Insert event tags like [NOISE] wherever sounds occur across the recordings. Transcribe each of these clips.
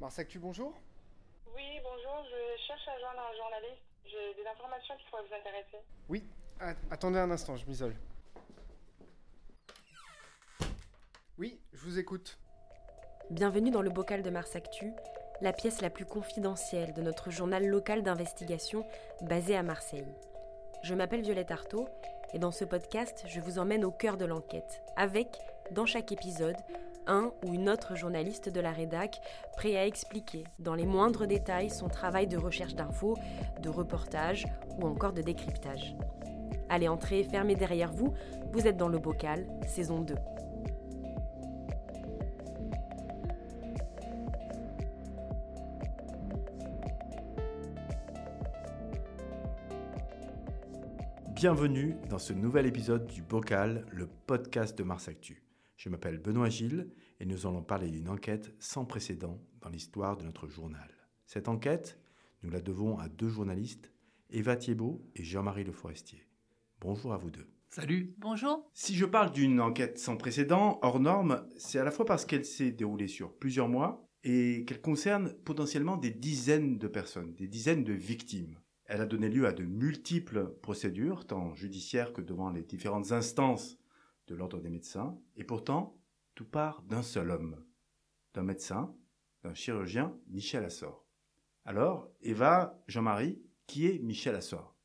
Marsactu, bonjour Oui, bonjour, je cherche à joindre un journaliste. J'ai des informations qui pourraient vous intéresser. Oui, attendez un instant, je m'isole. Oui, je vous écoute. Bienvenue dans le bocal de Marsactu, la pièce la plus confidentielle de notre journal local d'investigation basé à Marseille. Je m'appelle Violette Artaud et dans ce podcast, je vous emmène au cœur de l'enquête, avec, dans chaque épisode, un ou une autre journaliste de la rédac prêt à expliquer dans les moindres détails son travail de recherche d'infos, de reportage ou encore de décryptage. Allez, entrez, fermez derrière vous, vous êtes dans le bocal, saison 2. Bienvenue dans ce nouvel épisode du Bocal, le podcast de Mars Actu. Je m'appelle Benoît Gilles et nous allons parler d'une enquête sans précédent dans l'histoire de notre journal. Cette enquête, nous la devons à deux journalistes, Eva Thiebaud et Jean-Marie Le Forestier. Bonjour à vous deux. Salut. Bonjour. Si je parle d'une enquête sans précédent, hors norme, c'est à la fois parce qu'elle s'est déroulée sur plusieurs mois et qu'elle concerne potentiellement des dizaines de personnes, des dizaines de victimes. Elle a donné lieu à de multiples procédures, tant judiciaires que devant les différentes instances de l'ordre des médecins, et pourtant, tout part d'un seul homme, d'un médecin, d'un chirurgien, Michel Assor. Alors, Eva, Jean-Marie, qui est Michel Assor?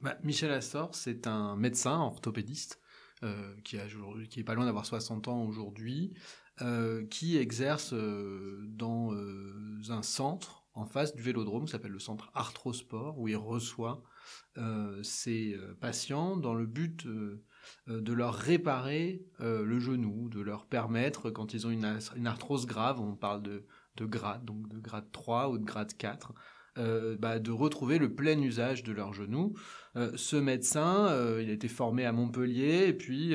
Bah, Michel Assor, c'est un médecin orthopédiste euh, qui, est pas loin d'avoir 60 ans aujourd'hui, euh, qui exerce euh, dans un centre en face du vélodrome, qui s'appelle le centre Arthrosport, où il reçoit ses patients dans le but de leur réparer le genou, de leur permettre, quand ils ont une, arthrose grave, on parle de, de, grade, donc de grade 3 ou de grade 4, bah, de retrouver le plein usage de leur genou. ce médecin, il a été formé à Montpellier, et puis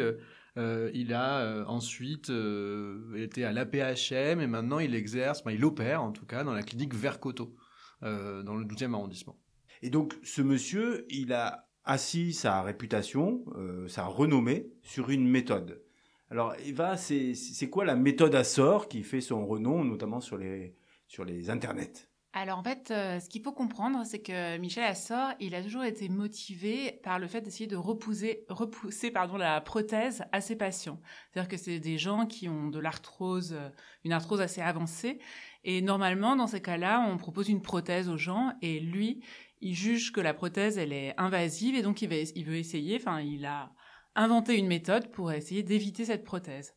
euh, il a euh, ensuite euh, été à l'APHM et maintenant il exerce, il opère en tout cas dans la clinique Vercoto, dans le 12e arrondissement. Et donc ce monsieur, il a assis sa réputation, sa renommée sur une méthode. Alors Eva, c'est quoi la méthode à sort qui fait son renom, notamment sur les, sur les internets? Alors en fait, euh, ce qu'il faut comprendre, c'est que Michel Assor, il a toujours été motivé par le fait d'essayer de repousser, repousser pardon, la prothèse à ses patients. C'est-à-dire que c'est des gens qui ont de l'arthrose, euh, une arthrose assez avancée, et normalement, dans ces cas-là, on propose une prothèse aux gens, et lui, il juge que la prothèse, elle est invasive, et donc il, veut essayer, enfin, il a inventé une méthode pour essayer d'éviter cette prothèse.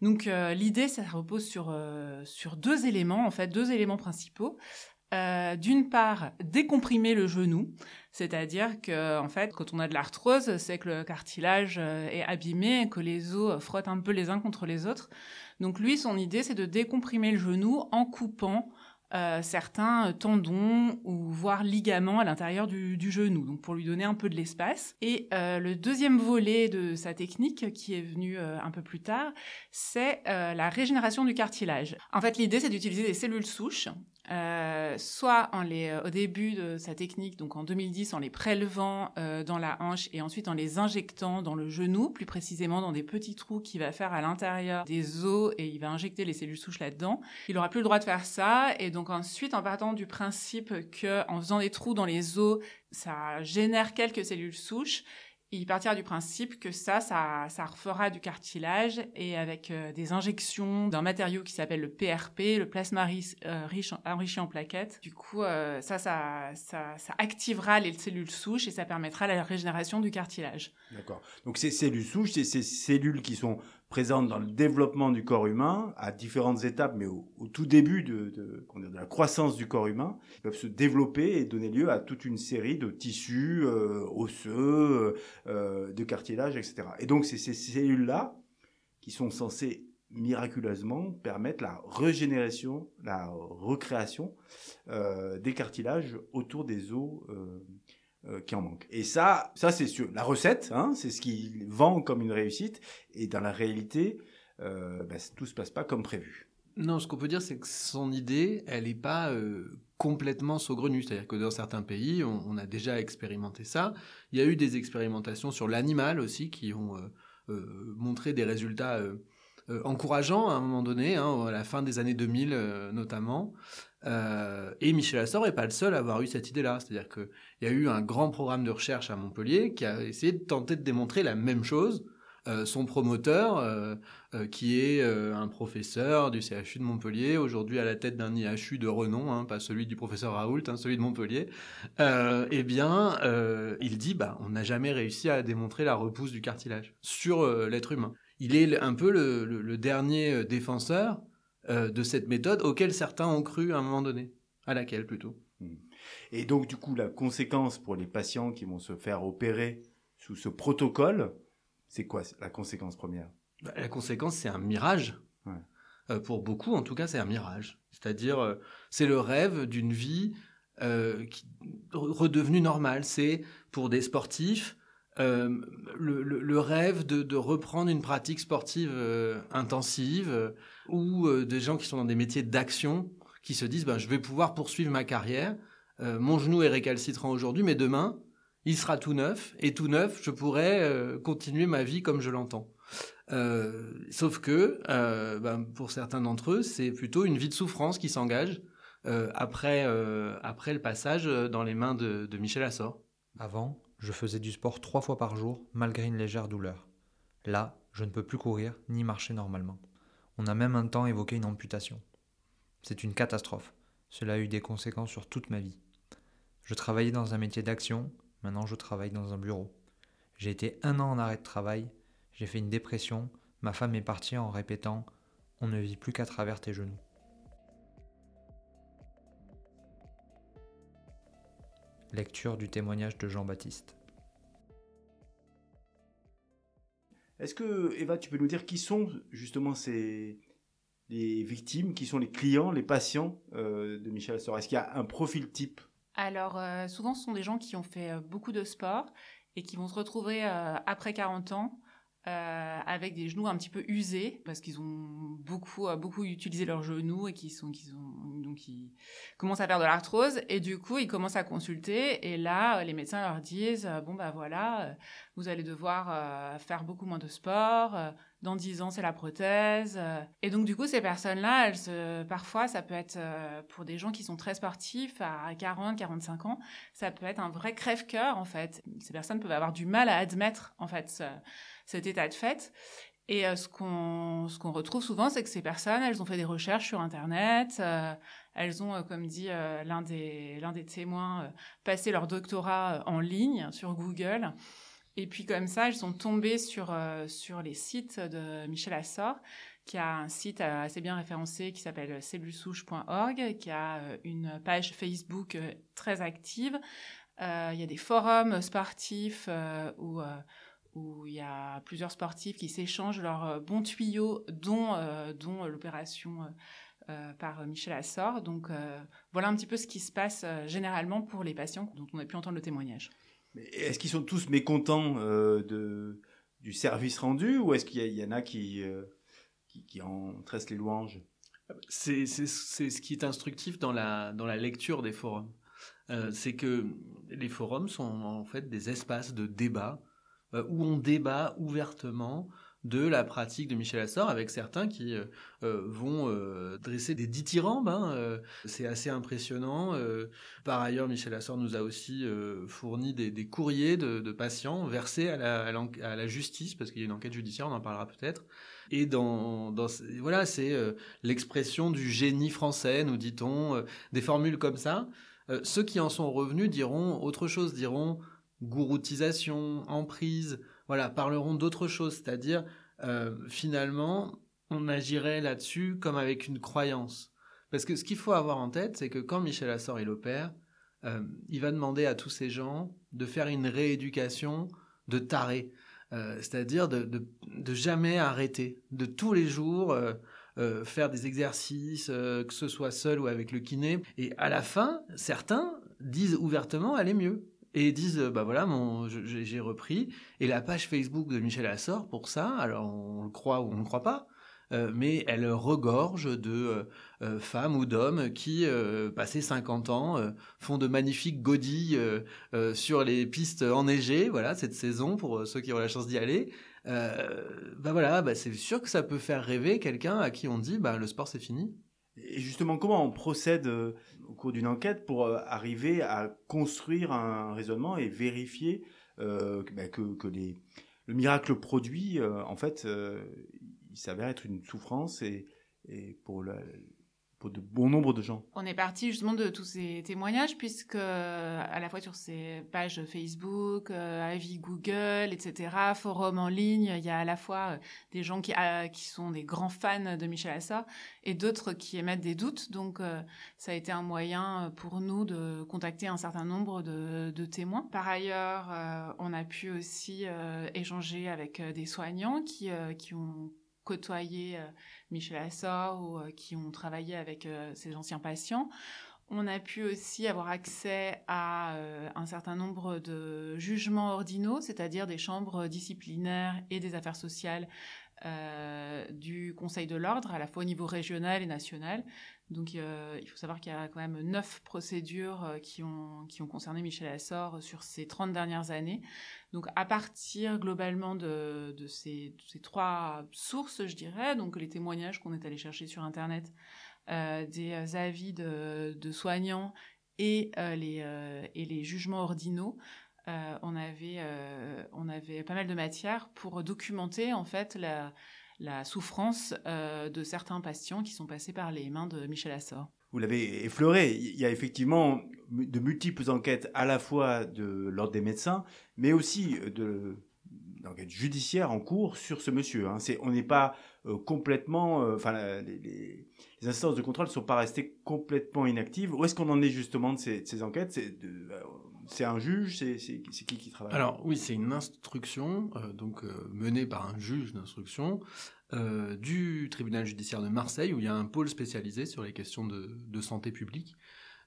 Donc euh, l'idée, ça repose sur euh, sur deux éléments en fait, deux éléments principaux. Euh, d'une part, décomprimer le genou, c'est-à-dire que en fait, quand on a de l'arthrose, c'est que le cartilage est abîmé, que les os frottent un peu les uns contre les autres. Donc lui, son idée, c'est de décomprimer le genou en coupant euh, certains tendons ou voire ligaments à l'intérieur du, genou, donc pour lui donner un peu de l'espace. Et euh, le deuxième volet de sa technique, qui est venu euh, un peu plus tard, c'est la régénération du cartilage. En fait, l'idée, c'est d'utiliser des cellules souches euh, soit en les, euh, au début de sa technique, donc en 2010, en les prélevant euh, dans la hanche et ensuite en les injectant dans le genou, plus précisément dans des petits trous qu'il va faire à l'intérieur des os et il va injecter les cellules souches là-dedans. Il aura plus le droit de faire ça et donc ensuite, en partant du principe que en faisant des trous dans les os, ça génère quelques cellules souches, il partira du principe que ça, ça, ça refera du cartilage et avec euh, des injections d'un matériau qui s'appelle le PRP, le plasma euh, riche, enrichi en plaquettes. Du coup, euh, ça, ça, ça, ça, activera les cellules souches et ça permettra la régénération du cartilage. D'accord. Donc ces cellules souches, c'est ces cellules qui sont présente dans le développement du corps humain à différentes étapes, mais au, tout début de, la croissance du corps humain, peuvent se développer et donner lieu à toute une série de tissus euh, osseux, euh, de cartilage, etc. Et donc c'est ces cellules-là qui sont censées miraculeusement permettre la régénération, la recréation euh, des cartilages autour des os euh, qui en manque. Et ça, ça c'est sûr. La recette, hein, c'est ce qui vend comme une réussite. Et dans la réalité, euh, bah, tout se passe pas comme prévu. Non, ce qu'on peut dire, c'est que son idée, elle n'est pas euh, complètement saugrenue. C'est-à-dire que dans certains pays, on, a déjà expérimenté ça. Il y a eu des expérimentations sur l'animal aussi qui ont euh, montré des résultats encourageant à un moment donné, hein, à la fin des années 2000 notamment. Et Michel Assor n'est pas le seul à avoir eu cette idée-là. C'est-à-dire qu'il y a eu un grand programme de recherche à Montpellier qui a essayé de tenter de démontrer la même chose euh, son promoteur, euh, euh, qui est un professeur du CHU de Montpellier, aujourd'hui à la tête d'un IHU de renom, hein, pas celui du professeur Raoult, hein, celui de Montpellier, eh bien, il dit, bah, on n'a jamais réussi à démontrer la repousse du cartilage sur l'être humain. Il est un peu le, dernier défenseur de cette méthode auquel certains ont cru à un moment donné, à laquelle plutôt. Hmm. Et donc, du coup, la conséquence pour les patients qui vont se faire opérer sous ce protocole, c'est quoi la conséquence première? Bah, La conséquence, c'est un mirage. Euh, pour beaucoup, en tout cas, c'est un mirage. C'est-à-dire, euh, c'est le rêve d'une vie euh, qui, redevenue normale. C'est pour des sportifs le, rêve de, reprendre une pratique sportive intensive ou des gens qui sont dans des métiers d'action qui se disent ben, je vais pouvoir poursuivre ma carrière. mon genou est récalcitrant aujourd'hui, mais demain, il sera tout neuf, et tout neuf, je pourrai euh, continuer ma vie comme je l'entends. Euh, sauf que, euh, ben, pour certains d'entre eux, c'est plutôt une vie de souffrance qui s'engage après, après le passage dans les mains de, de Michel Assor. Avant, je faisais du sport trois fois par jour, malgré une légère douleur. Là, je ne peux plus courir ni marcher normalement. On a même un temps évoqué une amputation. C'est une catastrophe. Cela a eu des conséquences sur toute ma vie. Je travaillais dans un métier d'action, Maintenant, je travaille dans un bureau. J'ai été un an en arrêt de travail, j'ai fait une dépression, ma femme est partie en répétant On ne vit plus qu'à travers tes genoux. Lecture du témoignage de Jean-Baptiste. Est-ce que, Eva, tu peux nous dire qui sont justement ces les victimes, qui sont les clients, les patients euh, de Michel Assor? Est-ce qu'il y a un profil type? Alors, euh, souvent, ce sont des gens qui ont fait euh, beaucoup de sport et qui vont se retrouver euh, après 40 ans avec des genoux un petit peu usés parce qu'ils ont beaucoup beaucoup utilisé leurs genoux et qui sont qui ont donc ils commencent à faire de l'arthrose et du coup ils commencent à consulter et là les médecins leur disent bon bah voilà vous allez devoir faire beaucoup moins de sport dans 10 ans, c'est la prothèse. Euh. Et donc, du coup, ces personnes-là, parfois, ça peut être euh, pour des gens qui sont très sportifs à 40, 45 ans, ça peut être un vrai crève-cœur, en fait. Ces personnes peuvent avoir du mal à admettre, en fait, cet état de fait. Et euh, ce qu'on ce qu'on retrouve souvent, c'est que ces personnes, elles ont fait des recherches sur Internet, elles ont, comme dit l'un des l'un des témoins, passé leur doctorat en ligne sur Google. Et puis comme ça, elles sont tombées sur, euh, sur les sites de Michel Assor, qui a un site euh, assez bien référencé qui s'appelle cellulesouche.org, qui a euh, une page Facebook très active. il y a des forums sportifs où, où il y a plusieurs sportifs qui s'échangent leurs bons tuyaux, dont, dont l'opération par Michel Assor. Donc voilà un petit peu ce qui se passe généralement pour les patients dont on a pu entendre le témoignage. Est-ce qu'ils sont tous mécontents euh, de, du service rendu ou est-ce qu'il y, en a qui, euh, qui, en tressent les louanges? C'est, ce qui est instructif dans la, dans la lecture des forums. Euh, c'est que les forums sont en fait des espaces de débat où on débat ouvertement de la pratique de Michel Assor avec certains qui euh, euh, vont euh, dresser des dithyrambes. Hein, c'est assez impressionnant. par ailleurs, Michel Assor nous a aussi fourni des, courriers de, patients versés à la, justice parce qu'il y a une enquête judiciaire, on en parlera peut-être. Et voilà, c'est l'expression du génie français, nous dit-on, des formules comme ça. ceux qui en sont revenus diront autre chose, diront gouroutisation, emprise, voilà, parleront d'autre chose, c'est-à-dire euh, finalement, on agirait là-dessus comme avec une croyance. Parce que ce qu'il faut avoir en tête, c'est que quand Michel Assor il opère, euh, il va demander à tous ces gens de faire une rééducation de taré, euh, c'est-à-dire de, jamais arrêter, de tous les jours faire des exercices, que ce soit seul ou avec le kiné. Et à la fin, certains disent ouvertement, allez mieux et disent bah voilà mon j'ai repris et la page Facebook de Michel Assor pour ça alors on le croit ou on ne croit pas euh, mais elle regorge de euh, euh, femmes ou d'hommes qui, passés 50 ans, font de magnifiques godilles sur les pistes enneigées, voilà, cette saison, pour ceux qui ont la chance d'y aller, euh, bah voilà, bah c'est sûr que ça peut faire rêver quelqu'un à qui on dit bah le sport c'est fini. Et justement, comment on procède euh, au cours d'une enquête pour euh, arriver à construire un raisonnement et vérifier euh, que, les, le miracle produit, en fait, il s'avère être une souffrance et, et pour, la, pour de bon nombre de gens. On est parti justement de tous ces témoignages puisque à la fois sur ces pages Facebook, euh, avis Google, etc., forums en ligne, il y a à la fois euh, des gens qui, euh, sont des grands fans de Michel Assor et d'autres qui émettent des doutes. Donc euh, ça a été un moyen pour nous de contacter un certain nombre de, de témoins. Par ailleurs, euh, on a pu aussi euh, échanger avec euh, des soignants qui, euh, qui ont côtoyé euh, Michel Assor ou euh, qui ont travaillé avec euh, ces anciens patients. On a pu aussi avoir accès à euh, un certain nombre de jugements ordinaux, c'est-à-dire des chambres disciplinaires et des affaires sociales euh, du Conseil de l'ordre, à la fois au niveau régional et national. Donc euh, il faut savoir qu'il y a quand même neuf procédures euh, qui ont, concerné Michel Assor sur ces 30 dernières années. Donc à partir globalement de, ces, trois sources, je dirais, donc les témoignages qu'on est allé chercher sur Internet, euh, des avis de, soignants et, euh, les, euh, jugements ordinaux, euh, on, avait, euh, on avait pas mal de matière pour documenter en fait la, la souffrance euh, de certains patients qui sont passés par les mains de Michel Assor. Vous l'avez effleuré, il y a effectivement de multiples enquêtes à la fois de l'ordre des médecins, mais aussi de d'enquêtes judiciaires en cours sur ce monsieur. Hein. On n'est pas euh, complètement, euh, enfin, les, instances de contrôle ne sont pas restées complètement inactives. Où est-ce qu'on en est justement de ces, enquêtes? Euh, c'est un juge, c'est, qui qui travaille? Alors oui, c'est une instruction, euh, donc menée par un juge d'instruction euh, du tribunal judiciaire de Marseille, où il y a un pôle spécialisé sur les questions de, santé publique.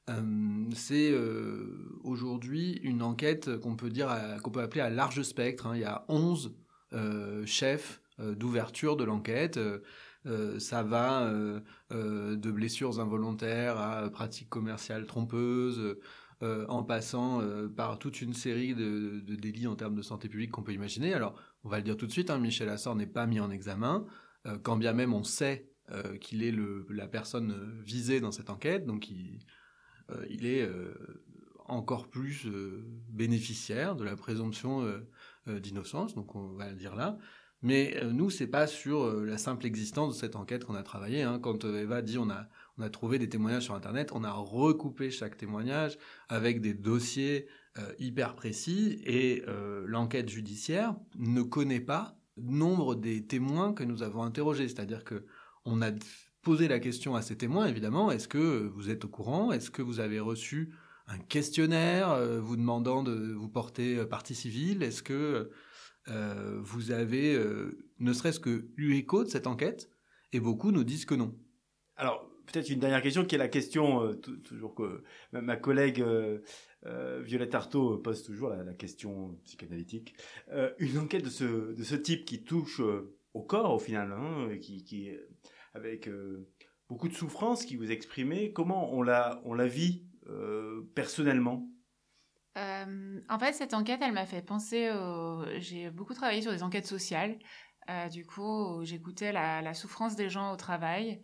Euh, c'est euh, aujourd'hui une enquête qu'on peut dire qu'on peut appeler à large spectre. Hein. Il y a 11 euh, chefs d'ouverture de l'enquête. ça va de blessures involontaires à pratiques commerciales trompeuses. Euh, en passant euh, par toute une série de, délits en termes de santé publique qu'on peut imaginer. Alors, on va le dire tout de suite, hein, Michel Assor n'est pas mis en examen, euh, quand bien même on sait qu'il est la personne visée dans cette enquête, donc il, il est encore plus bénéficiaire de la présomption d'innocence, donc on va le dire là. Mais nous, c'est pas sur la simple existence de cette enquête qu'on a travaillé. Hein. Quand Eva dit on a on a trouvé des témoignages sur Internet, on a recoupé chaque témoignage avec des dossiers euh, hyper précis et euh, l'enquête judiciaire ne connaît pas nombre des témoins que nous avons interrogés. C'est-à-dire que on a posé la question à ces témoins, évidemment, est-ce que vous êtes au courant? Est-ce que vous avez reçu un questionnaire euh, vous demandant de vous porter partie civile? Est-ce que vous avez ne serait-ce que eu écho de cette enquête? Et beaucoup nous disent que non. Alors, peut-être une dernière question qui est la question euh, toujours que ma, collègue euh, euh, Violette Artaud pose toujours la, question psychanalytique. une enquête de ce, de ce type qui touche au corps au final, hein, qui, avec beaucoup de souffrance qui vous exprimez, comment on la on la vit personnellement? En fait, cette enquête, elle m'a fait penser. J'ai beaucoup travaillé sur des enquêtes sociales. du coup, j'écoutais la souffrance des gens au travail.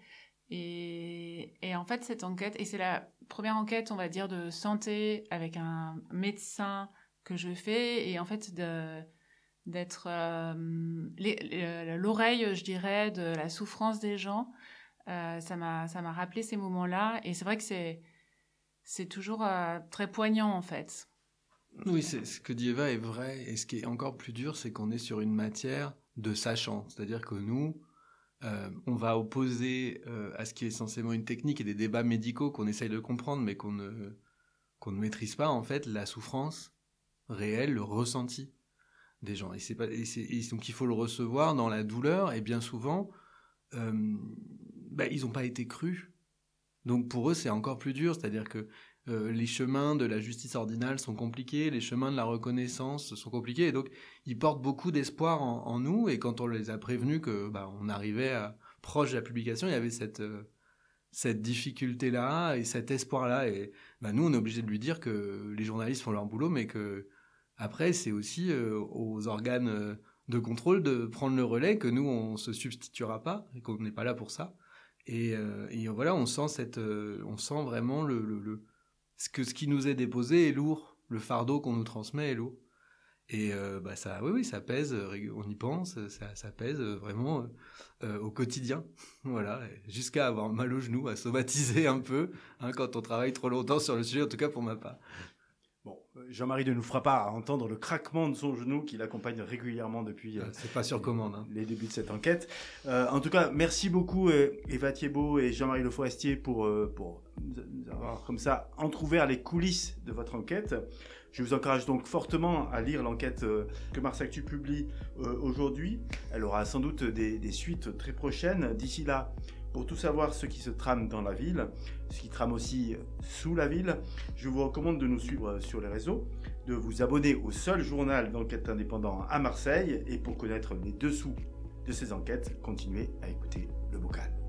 Et, en fait, cette enquête, et c'est la première enquête, on va dire, de santé avec un médecin que je fais, et en fait, d'être euh, l'oreille, je dirais, de la souffrance des gens. Euh, ça m'a, rappelé ces moments-là, et c'est vrai que c'est, toujours euh, très poignant, en fait. Oui, ce que dit Eva est vrai, et ce qui est encore plus dur, c'est qu'on est sur une matière de sachant, c'est-à-dire que nous, euh, on va opposer euh, à ce qui est essentiellement une technique et des débats médicaux qu'on essaye de comprendre mais qu'on ne, ne maîtrise pas en fait la souffrance réelle, le ressenti des gens. Et donc il faut le recevoir dans la douleur et bien souvent euh, bah, ils n'ont pas été crus. Donc pour eux c'est encore plus dur, c'est-à-dire que euh, les chemins de la justice ordinale sont compliqués, les chemins de la reconnaissance sont compliqués, et donc ils portent beaucoup d'espoir en, nous, et quand on les a prévenus que bah, on arrivait proche de la publication, il y avait cette, euh, cette difficulté-là et cet espoir-là, et bah, nous on est obligé de lui dire que les journalistes font leur boulot, mais que après c'est aussi euh, aux organes de contrôle de prendre le relais, que nous, on se substituera pas, et qu'on n'est pas là pour ça. Et, voilà, on sent cette, on sent vraiment le, ce que ce qui nous est déposé est lourd, le fardeau qu'on nous transmet est lourd. Et euh, bah ça, oui, oui, ça pèse. euh, On y pense, ça, ça pèse euh, vraiment euh, au quotidien. [LAUGHS] Voilà, jusqu'à avoir mal au genou, à [LAUGHS] somatiser un peu hein, quand on travaille trop longtemps sur le sujet. En tout cas pour ma part. Bon, euh, Jean-Marie ne nous fera pas entendre le craquement de son genou qui l'accompagne régugulièrement depuis euh, C'est pas sur commande. Hein. les débuts de cette enquête. Euh, en tout cas, merci beaucoup Eva Thiebaud et Jean-Marie Le Forestier pour, pour nous nous avoir comme ça entrouvert les coulisses de votre enquête. Je vous encourage donc fortement à lire l'enquête que Mars Actu publie aujourd'hui. Elle aura sans doute des, des suites très prochaines. D'ici là, pour tout savoir ce qui se trame dans la ville, ce qui trame aussi sous la ville, je vous recommande de nous suivre sur les réseaux, de vous abonner au seul journal d'enquête indépendant à Marseille et pour connaître les dessous de ces enquêtes, continuez à écouter le bocal.